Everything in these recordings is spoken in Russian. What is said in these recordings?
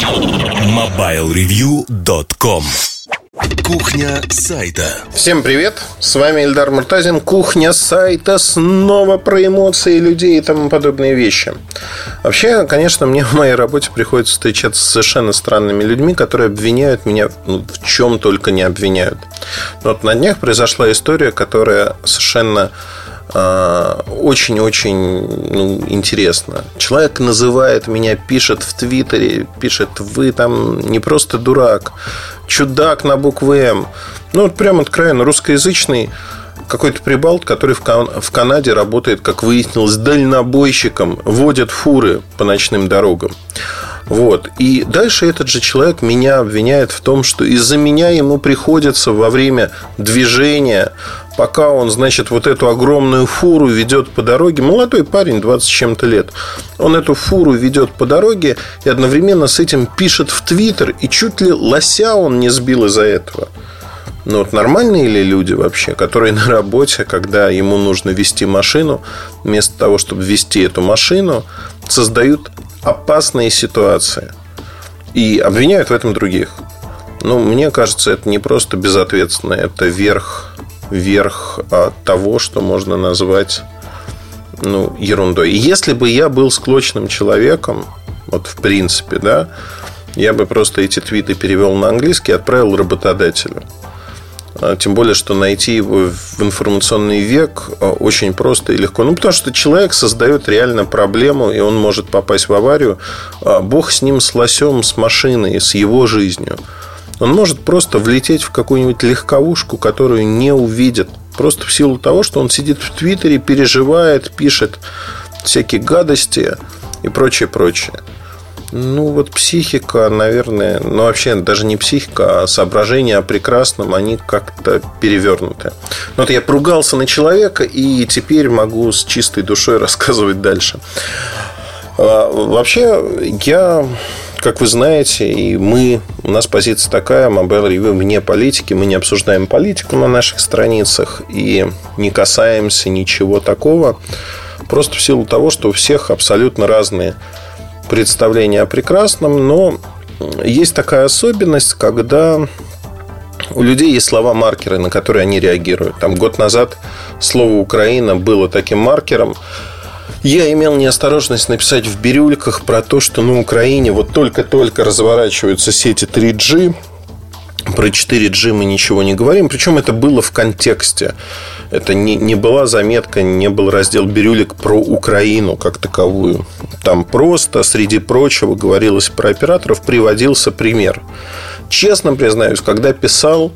MobileReview.com Кухня сайта. Всем привет, с вами Эльдар Муртазин. Кухня сайта, снова про эмоции людей и тому подобные вещи. Вообще, конечно, мне в моей работе приходится встречаться с совершенно странными людьми Которые обвиняют меня ну, в чем только не обвиняют. Но вот на днях произошла история, которая совершенно очень-очень ну, интересно. Человек называет меня, пишет в Твиттере, пишет, вы там не просто дурак, чудак на букву М. Ну, вот прям откровенно русскоязычный какой-то прибалт, который в, Кан- в Канаде работает, как выяснилось, дальнобойщиком, водит фуры по ночным дорогам. Вот. И дальше этот же человек меня обвиняет в том, что из-за меня ему приходится во время движения, пока он, значит, вот эту огромную фуру ведет по дороге, молодой парень, 20 с чем-то лет, он эту фуру ведет по дороге и одновременно с этим пишет в Твиттер, и чуть ли лося он не сбил из-за этого. Ну вот нормальные ли люди вообще, которые на работе, когда ему нужно вести машину, вместо того, чтобы вести эту машину, создают опасные ситуации и обвиняют в этом других. Ну, мне кажется, это не просто безответственно, это верх, верх того, что можно назвать ну, ерундой. И если бы я был склочным человеком, вот в принципе, да, я бы просто эти твиты перевел на английский и отправил работодателю. А, тем более, что найти его в информационный век а, очень просто и легко. Ну, потому что человек создает реально проблему, и он может попасть в аварию. А, бог с ним, с лосем, с машиной, с его жизнью. Он может просто влететь в какую-нибудь легковушку, которую не увидит. Просто в силу того, что он сидит в Твиттере, переживает, пишет всякие гадости и прочее, прочее. Ну, вот психика, наверное, ну, вообще даже не психика, а соображения о прекрасном, они как-то перевернуты. Ну, вот я поругался на человека, и теперь могу с чистой душой рассказывать дальше. А, вообще, я, как вы знаете, и мы, у нас позиция такая, Mobile Review вне политики, мы не обсуждаем политику на наших страницах и не касаемся ничего такого, просто в силу того, что у всех абсолютно разные представление о прекрасном, но есть такая особенность, когда у людей есть слова-маркеры, на которые они реагируют. Там год назад слово «Украина» было таким маркером. Я имел неосторожность написать в бирюльках про то, что на Украине вот только-только разворачиваются сети 3G, про 4G мы ничего не говорим. Причем это было в контексте. Это не, не была заметка, не был раздел бирюлик про Украину как таковую. Там просто, среди прочего, говорилось про операторов, приводился пример. Честно признаюсь, когда писал,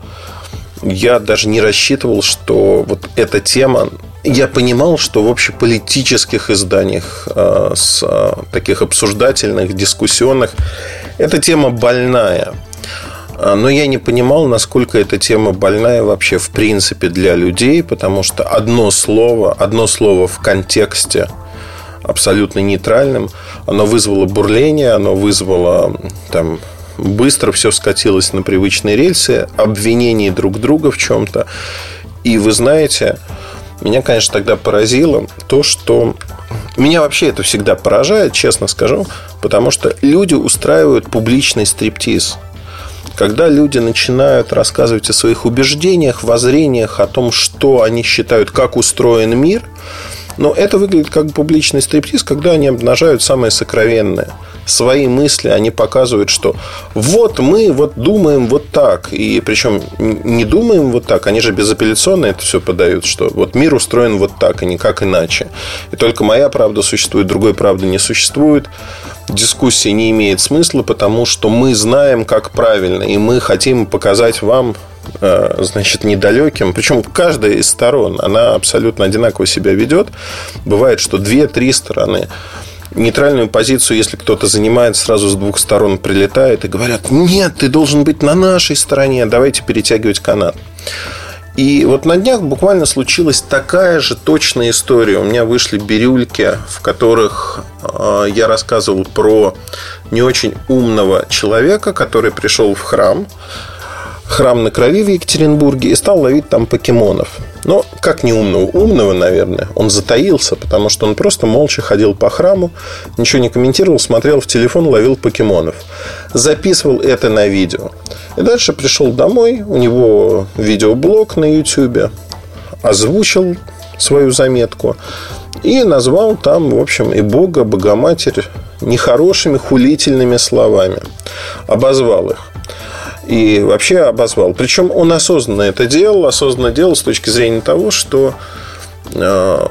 я даже не рассчитывал, что вот эта тема... Я понимал, что в общеполитических изданиях, э, с э, таких обсуждательных, дискуссионных, эта тема больная. А, но я не понимал, насколько эта тема больная вообще в принципе для людей, потому что одно слово, одно слово в контексте абсолютно нейтральным, оно вызвало бурление, оно вызвало там быстро все скатилось на привычные рельсы, обвинений друг друга в чем-то. И вы знаете, меня, конечно, тогда поразило то, что меня вообще это всегда поражает, честно скажу, потому что люди устраивают публичный стриптиз – когда люди начинают рассказывать о своих убеждениях, воззрениях, о том, что они считают, как устроен мир, но это выглядит как публичный стриптиз, когда они обнажают самое сокровенное – свои мысли, они показывают, что вот мы вот думаем вот так. И причем не думаем вот так, они же безапелляционно это все подают, что вот мир устроен вот так, и никак иначе. И только моя правда существует, другой правды не существует. Дискуссия не имеет смысла, потому что мы знаем, как правильно, и мы хотим показать вам э, значит, недалеким. Причем каждая из сторон, она абсолютно одинаково себя ведет. Бывает, что две-три стороны нейтральную позицию, если кто-то занимает, сразу с двух сторон прилетает и говорят, нет, ты должен быть на нашей стороне, давайте перетягивать канат. И вот на днях буквально случилась такая же точная история. У меня вышли бирюльки, в которых э, я рассказывал про не очень умного человека, который пришел в храм, храм на крови в Екатеринбурге и стал ловить там покемонов. Но как не умного? Умного, наверное. Он затаился, потому что он просто молча ходил по храму, ничего не комментировал, смотрел в телефон, ловил покемонов. Записывал это на видео. И дальше пришел домой, у него видеоблог на YouTube, озвучил свою заметку и назвал там, в общем, и Бога, Богоматерь нехорошими хулительными словами. Обозвал их. И вообще обозвал. Причем он осознанно это делал, осознанно делал с точки зрения того, что э,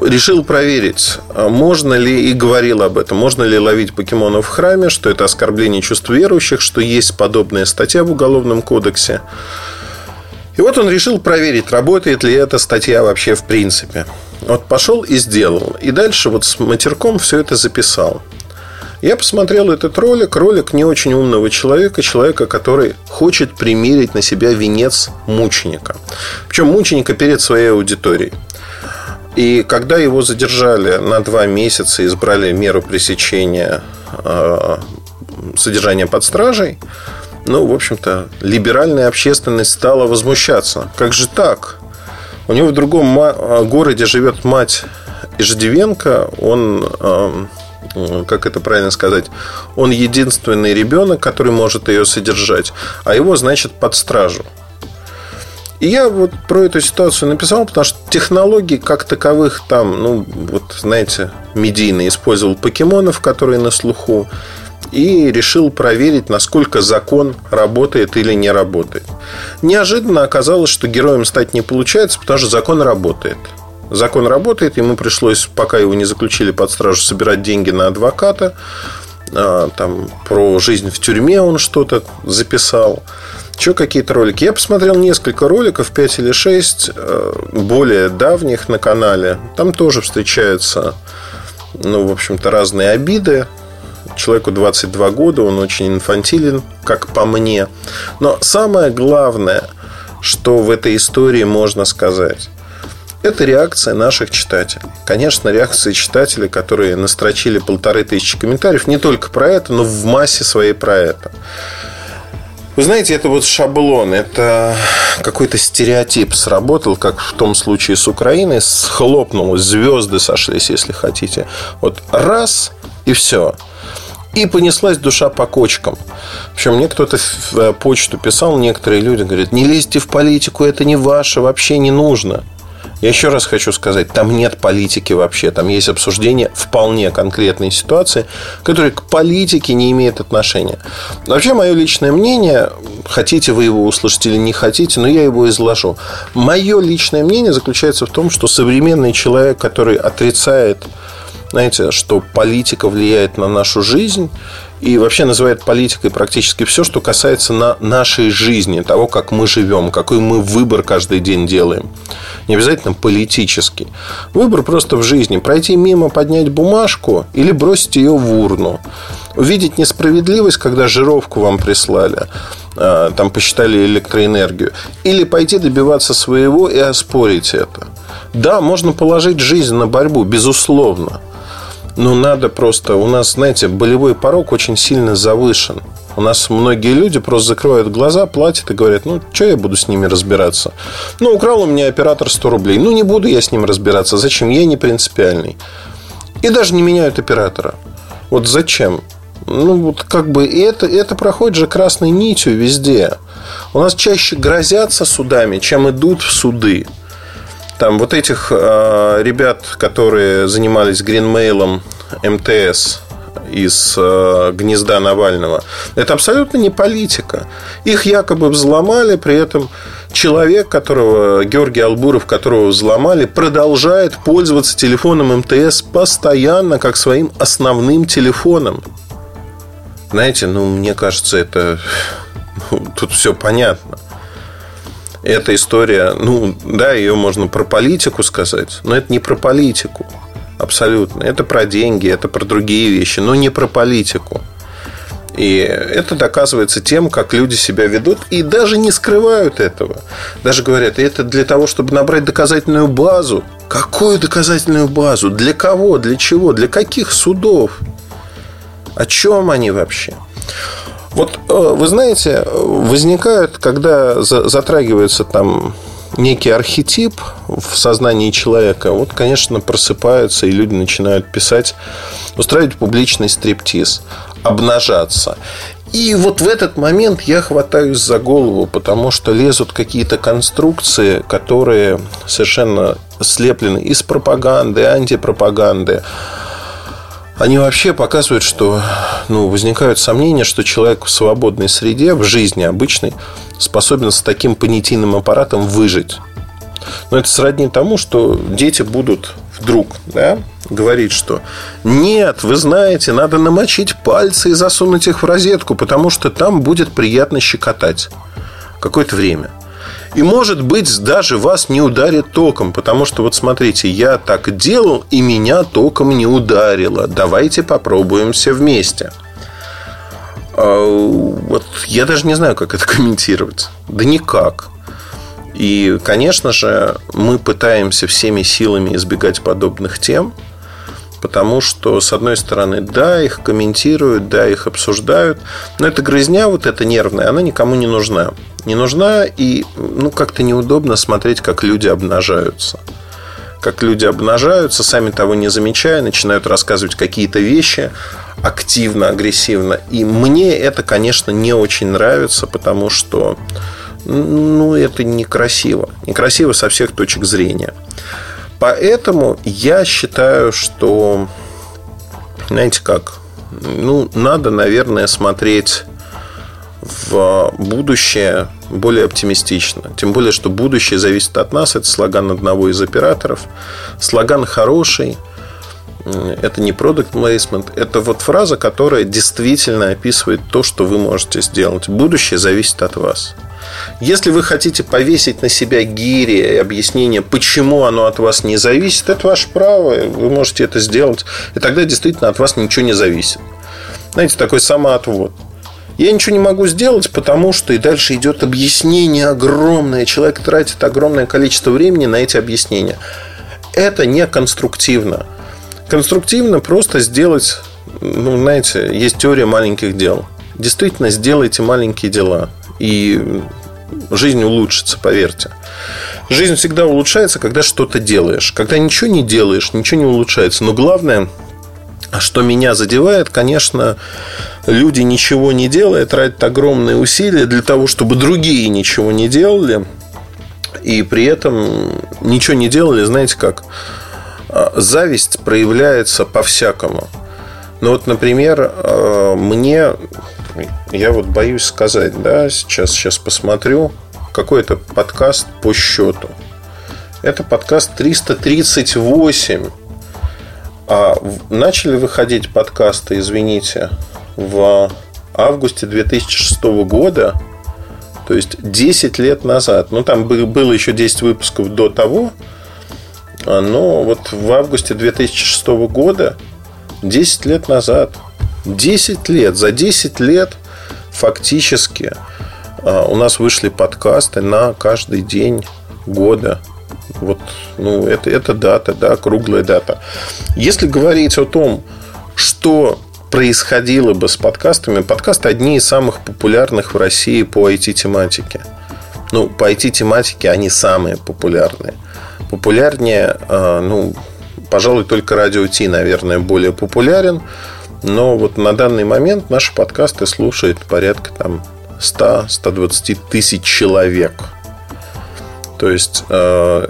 решил проверить, а можно ли, и говорил об этом, можно ли ловить покемонов в храме, что это оскорбление чувств верующих, что есть подобная статья в Уголовном кодексе. И вот он решил проверить, работает ли эта статья вообще в принципе. Вот пошел и сделал. И дальше вот с матерком все это записал. Я посмотрел этот ролик. Ролик не очень умного человека. Человека, который хочет примерить на себя венец мученика. Причем мученика перед своей аудиторией. И когда его задержали на два месяца, избрали меру пресечения э, содержания под стражей, ну, в общем-то, либеральная общественность стала возмущаться. Как же так? У него в другом городе живет мать Иждивенко. Он, как это правильно сказать, он единственный ребенок, который может ее содержать, а его, значит, под стражу. И я вот про эту ситуацию написал, потому что технологий как таковых там, ну, вот, знаете, медийно использовал покемонов, которые на слуху и решил проверить, насколько закон работает или не работает. Неожиданно оказалось, что героем стать не получается, потому что закон работает. Закон работает, ему пришлось, пока его не заключили под стражу, собирать деньги на адвоката. А, там про жизнь в тюрьме он что-то записал. Еще какие-то ролики. Я посмотрел несколько роликов, 5 или 6, э, более давних на канале. Там тоже встречаются, ну, в общем-то, разные обиды Человеку 22 года, он очень инфантилен, как по мне. Но самое главное, что в этой истории можно сказать, это реакция наших читателей. Конечно, реакции читателей, которые настрочили полторы тысячи комментариев, не только про это, но в массе своей про это. Вы знаете, это вот шаблон, это какой-то стереотип сработал, как в том случае с Украиной, схлопнулось, звезды сошлись, если хотите. Вот раз и все. И понеслась душа по кочкам. Причем мне кто-то в э, почту писал, некоторые люди говорят, не лезьте в политику, это не ваше, вообще не нужно. Я еще раз хочу сказать, там нет политики вообще. Там есть обсуждение вполне конкретной ситуации, которая к политике не имеет отношения. Вообще, мое личное мнение, хотите вы его услышать или не хотите, но я его изложу. Мое личное мнение заключается в том, что современный человек, который отрицает знаете, что политика влияет на нашу жизнь и вообще называет политикой практически все, что касается на нашей жизни, того, как мы живем, какой мы выбор каждый день делаем. Не обязательно политический. Выбор просто в жизни. Пройти мимо, поднять бумажку или бросить ее в урну. Увидеть несправедливость, когда жировку вам прислали, а, там посчитали электроэнергию. Или пойти добиваться своего и оспорить это. Да, можно положить жизнь на борьбу, безусловно. Ну, надо просто... У нас, знаете, болевой порог очень сильно завышен. У нас многие люди просто закрывают глаза, платят и говорят, ну, что я буду с ними разбираться? Ну, украл у меня оператор 100 рублей. Ну, не буду я с ним разбираться. Зачем? Я не принципиальный. И даже не меняют оператора. Вот зачем? Ну, вот как бы это, это проходит же красной нитью везде. У нас чаще грозятся судами, чем идут в суды. Там вот этих э, ребят, которые занимались гринмейлом МТС из э, гнезда Навального, это абсолютно не политика. Их якобы взломали, при этом человек, которого Георгий Албуров, которого взломали, продолжает пользоваться телефоном МТС постоянно как своим основным телефоном. Знаете, ну, мне кажется, это тут все понятно эта история, ну, да, ее можно про политику сказать, но это не про политику. Абсолютно. Это про деньги, это про другие вещи, но не про политику. И это доказывается тем, как люди себя ведут и даже не скрывают этого. Даже говорят, это для того, чтобы набрать доказательную базу. Какую доказательную базу? Для кого? Для чего? Для каких судов? О чем они вообще? Вот вы знаете, возникают, когда затрагивается там некий архетип в сознании человека, вот, конечно, просыпаются, и люди начинают писать, устраивать публичный стриптиз, обнажаться. И вот в этот момент я хватаюсь за голову, потому что лезут какие-то конструкции, которые совершенно слеплены из пропаганды, антипропаганды. Они вообще показывают, что ну, возникают сомнения, что человек в свободной среде, в жизни обычной, способен с таким понятийным аппаратом выжить. Но это сродни тому, что дети будут вдруг да, говорить, что нет, вы знаете, надо намочить пальцы и засунуть их в розетку, потому что там будет приятно щекотать какое-то время. И может быть даже вас не ударит током, потому что вот смотрите, я так делал и меня током не ударило. Давайте попробуем все вместе. А, вот я даже не знаю, как это комментировать. Да никак. И, конечно же, мы пытаемся всеми силами избегать подобных тем, потому что, с одной стороны, да, их комментируют, да, их обсуждают, но эта грызня вот эта нервная, она никому не нужна. Не нужна, и ну, как-то неудобно смотреть, как люди обнажаются. Как люди обнажаются, сами того не замечая, начинают рассказывать какие-то вещи активно, агрессивно. И мне это, конечно, не очень нравится, потому что ну, это некрасиво. Некрасиво со всех точек зрения. Поэтому я считаю, что, знаете как, ну, надо, наверное, смотреть в будущее более оптимистично. Тем более, что будущее зависит от нас. Это слоган одного из операторов. Слоган хороший. Это не product placement. Это вот фраза, которая действительно описывает то, что вы можете сделать. Будущее зависит от вас. Если вы хотите повесить на себя гири и объяснение, почему оно от вас не зависит, это ваше право, вы можете это сделать. И тогда действительно от вас ничего не зависит. Знаете, такой самоотвод. Я ничего не могу сделать, потому что и дальше идет объяснение огромное. Человек тратит огромное количество времени на эти объяснения. Это не конструктивно. Конструктивно просто сделать, ну, знаете, есть теория маленьких дел. Действительно, сделайте маленькие дела. И жизнь улучшится, поверьте. Жизнь всегда улучшается, когда что-то делаешь. Когда ничего не делаешь, ничего не улучшается. Но главное, что меня задевает, конечно, люди ничего не делая, тратят огромные усилия для того, чтобы другие ничего не делали. И при этом ничего не делали, знаете как? А, зависть проявляется по-всякому. Ну вот, например, а, мне я вот боюсь сказать, да, сейчас, сейчас посмотрю, какой это подкаст по счету. Это подкаст 338. А начали выходить подкасты, извините, в августе 2006 года, то есть 10 лет назад. Ну, там было еще 10 выпусков до того, а, но вот в августе 2006 года, 10 лет назад – 10 лет. За 10 лет фактически а, у нас вышли подкасты на каждый день года. Вот, ну, это, это дата, да, круглая дата. Если говорить о том, что происходило бы с подкастами, подкасты одни из самых популярных в России по IT-тематике. Ну, по IT-тематике они самые популярные. Популярнее, а, ну, пожалуй, только радио Ти, наверное, более популярен. Но вот на данный момент наши подкасты слушает порядка там 100-120 тысяч человек. То есть э,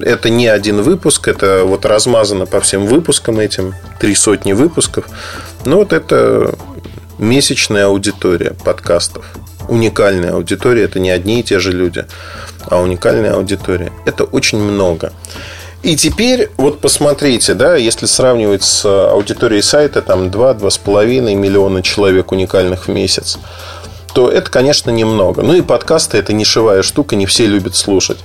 это не один выпуск, это вот размазано по всем выпускам этим, три сотни выпусков. Но вот это месячная аудитория подкастов. Уникальная аудитория, это не одни и те же люди, а уникальная аудитория. Это очень много. И теперь вот посмотрите, да, если сравнивать с аудиторией сайта, там 2-2,5 миллиона человек уникальных в месяц, то это, конечно, немного. Ну и подкасты – это нишевая штука, не все любят слушать.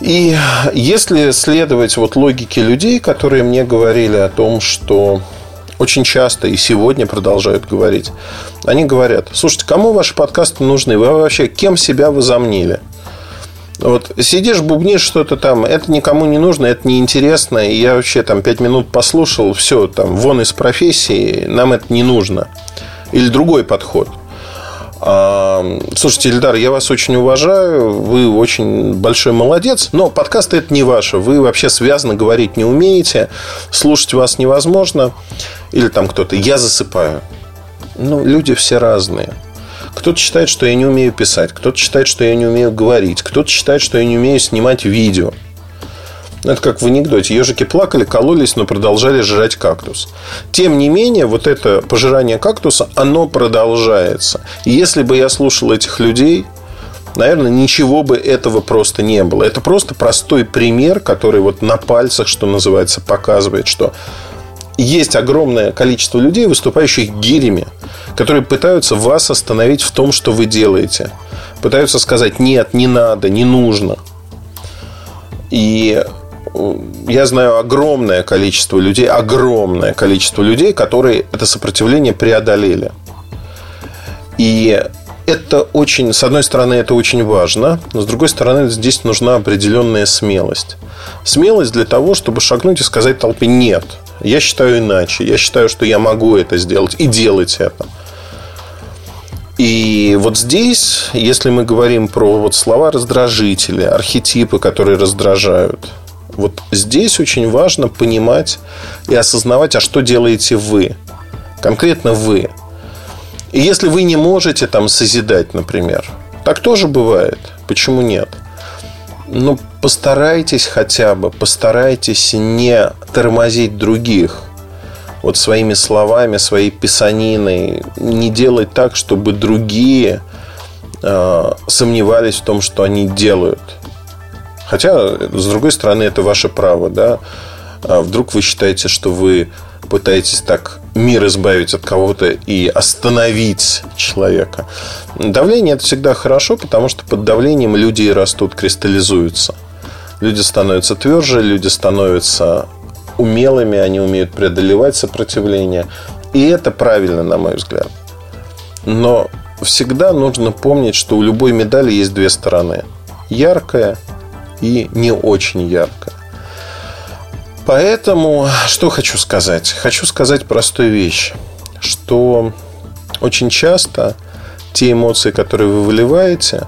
И если следовать вот логике людей, которые мне говорили о том, что очень часто и сегодня продолжают говорить, они говорят, слушайте, кому ваши подкасты нужны? Вы вообще кем себя возомнили? Вот сидишь, бубнишь что-то там, это никому не нужно, это неинтересно. И я вообще там пять минут послушал, все, там, вон из профессии, нам это не нужно. Или другой подход. Слушайте, Ильдар, я вас очень уважаю. Вы очень большой молодец. Но подкаст это не ваше. Вы вообще связано говорить не умеете. Слушать вас невозможно. Или там кто-то. Я засыпаю. Ну, люди все разные. Кто-то считает, что я не умею писать, кто-то считает, что я не умею говорить, кто-то считает, что я не умею снимать видео. Это как в анекдоте. Ежики плакали, кололись, но продолжали жрать кактус. Тем не менее, вот это пожирание кактуса, оно продолжается. И если бы я слушал этих людей, наверное, ничего бы этого просто не было. Это просто простой пример, который вот на пальцах, что называется, показывает, что есть огромное количество людей, выступающих гирями, которые пытаются вас остановить в том, что вы делаете. Пытаются сказать, нет, не надо, не нужно. И я знаю огромное количество людей, огромное количество людей, которые это сопротивление преодолели. И это очень, с одной стороны, это очень важно, но с другой стороны, здесь нужна определенная смелость. Смелость для того, чтобы шагнуть и сказать толпе «нет». Я считаю иначе. Я считаю, что я могу это сделать и делать это. И вот здесь, если мы говорим про вот слова раздражители, архетипы, которые раздражают, вот здесь очень важно понимать и осознавать, а что делаете вы. Конкретно вы. И если вы не можете там созидать, например, так тоже бывает. Почему нет? Ну, постарайтесь хотя бы, постарайтесь не тормозить других вот своими словами, своей писаниной, не делать так, чтобы другие э, сомневались в том, что они делают. Хотя, с другой стороны, это ваше право, да. А вдруг вы считаете, что вы пытаетесь так мир избавить от кого-то и остановить человека. Давление это всегда хорошо, потому что под давлением люди и растут, кристаллизуются. Люди становятся тверже, люди становятся умелыми, они умеют преодолевать сопротивление. И это правильно, на мой взгляд. Но всегда нужно помнить, что у любой медали есть две стороны. Яркая и не очень яркая. Поэтому, что хочу сказать? Хочу сказать простую вещь, что очень часто те эмоции, которые вы выливаете,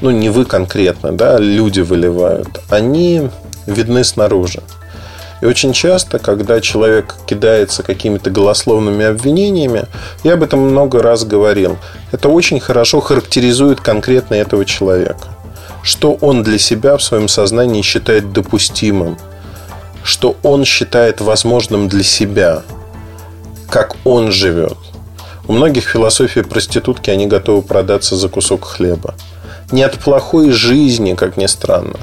ну, не вы конкретно, да, люди выливают, они видны снаружи. И очень часто, когда человек кидается какими-то голословными обвинениями, я об этом много раз говорил, это очень хорошо характеризует конкретно этого человека. Что он для себя в своем сознании считает допустимым – что он считает возможным для себя, как он живет. У многих философии проститутки, они готовы продаться за кусок хлеба. Не от плохой жизни, как ни странно,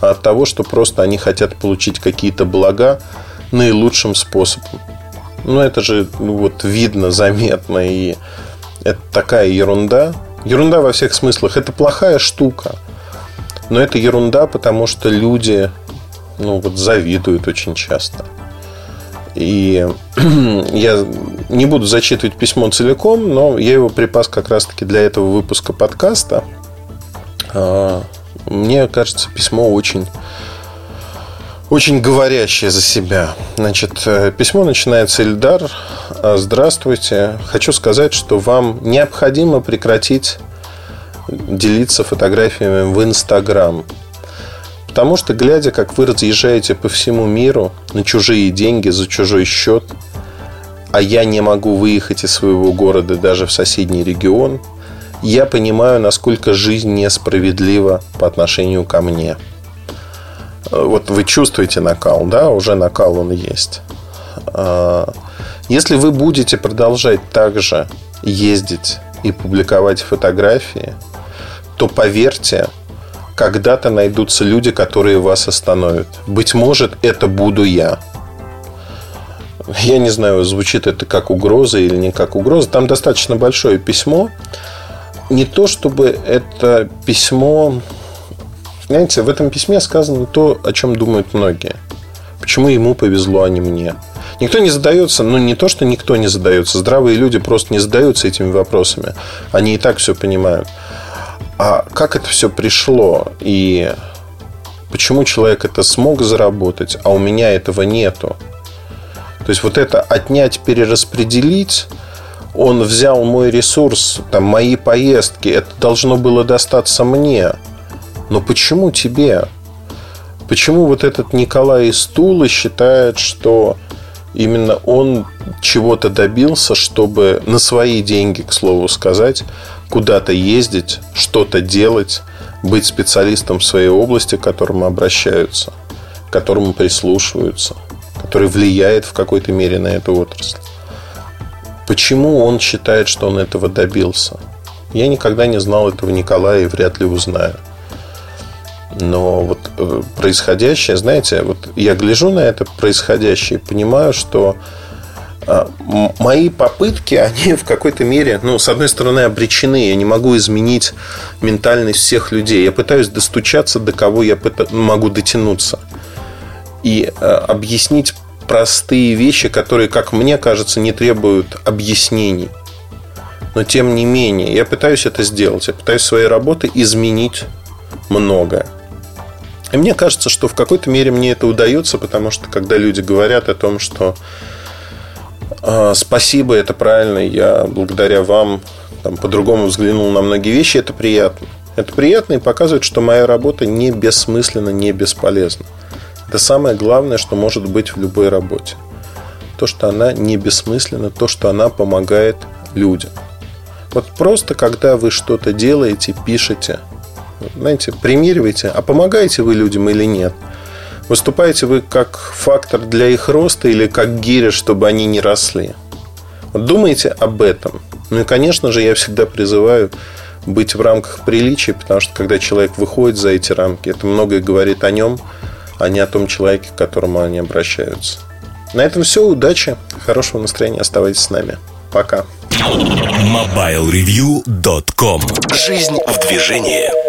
а от того, что просто они хотят получить какие-то блага наилучшим способом. Ну, это же ну, вот видно, заметно, и это такая ерунда. Ерунда во всех смыслах. Это плохая штука. Но это ерунда, потому что люди ну, вот завидуют очень часто. И я не буду зачитывать письмо целиком, но я его припас как раз-таки для этого выпуска подкаста. А, мне кажется, письмо очень, очень говорящее за себя. Значит, э, письмо начинается Ильдар. Здравствуйте. Хочу сказать, что вам необходимо прекратить делиться фотографиями в Инстаграм. Потому что, глядя, как вы разъезжаете по всему миру на чужие деньги, за чужой счет, а я не могу выехать из своего города даже в соседний регион, я понимаю, насколько жизнь несправедлива по отношению ко мне. Вот вы чувствуете накал, да, уже накал он есть. А, если вы будете продолжать также ездить и публиковать фотографии, то поверьте, когда-то найдутся люди, которые вас остановят. Быть может, это буду я. Я не знаю, звучит это как угроза или не как угроза. Там достаточно большое письмо. Не то, чтобы это письмо... Знаете, в этом письме сказано то, о чем думают многие. Почему ему повезло, а не мне? Никто не задается, ну не то, что никто не задается. Здравые люди просто не задаются этими вопросами. Они и так все понимают а как это все пришло и почему человек это смог заработать, а у меня этого нету. То есть вот это отнять, перераспределить, он взял мой ресурс, там, мои поездки, это должно было достаться мне. Но почему тебе? Почему вот этот Николай из Тулы считает, что именно он чего-то добился, чтобы на свои деньги, к слову сказать, куда-то ездить, что-то делать, быть специалистом в своей области, к которому обращаются, к которому прислушиваются, который влияет в какой-то мере на эту отрасль. Почему он считает, что он этого добился? Я никогда не знал этого Николая и вряд ли узнаю. Но вот э, происходящее, знаете, вот я гляжу на это происходящее и понимаю, что а, мои попытки, они в какой-то мере, ну, с одной стороны, обречены. Я не могу изменить ментальность всех людей. Я пытаюсь достучаться, до кого я могу дотянуться. И а, объяснить простые вещи, которые, как мне кажется, не требуют объяснений. Но тем не менее, я пытаюсь это сделать. Я пытаюсь своей работой изменить многое. И мне кажется, что в какой-то мере мне это удается, потому что когда люди говорят о том, что э, спасибо, это правильно, я благодаря вам там, по-другому взглянул на многие вещи, это приятно. Это приятно и показывает, что моя работа не бессмысленна, не бесполезна. Это самое главное, что может быть в любой работе. То, что она не бессмысленна, то, что она помогает людям. Вот просто когда вы что-то делаете, пишете, знаете, примеривайте, а помогаете вы людям или нет. Выступаете вы как фактор для их роста или как гиря, чтобы они не росли. Вот думайте об этом. Ну и, конечно же, я всегда призываю быть в рамках приличия, потому что когда человек выходит за эти рамки, это многое говорит о нем, а не о том человеке, к которому они обращаются. На этом все. Удачи, хорошего настроения. Оставайтесь с нами. Пока. MobileReview.com Жизнь в движении.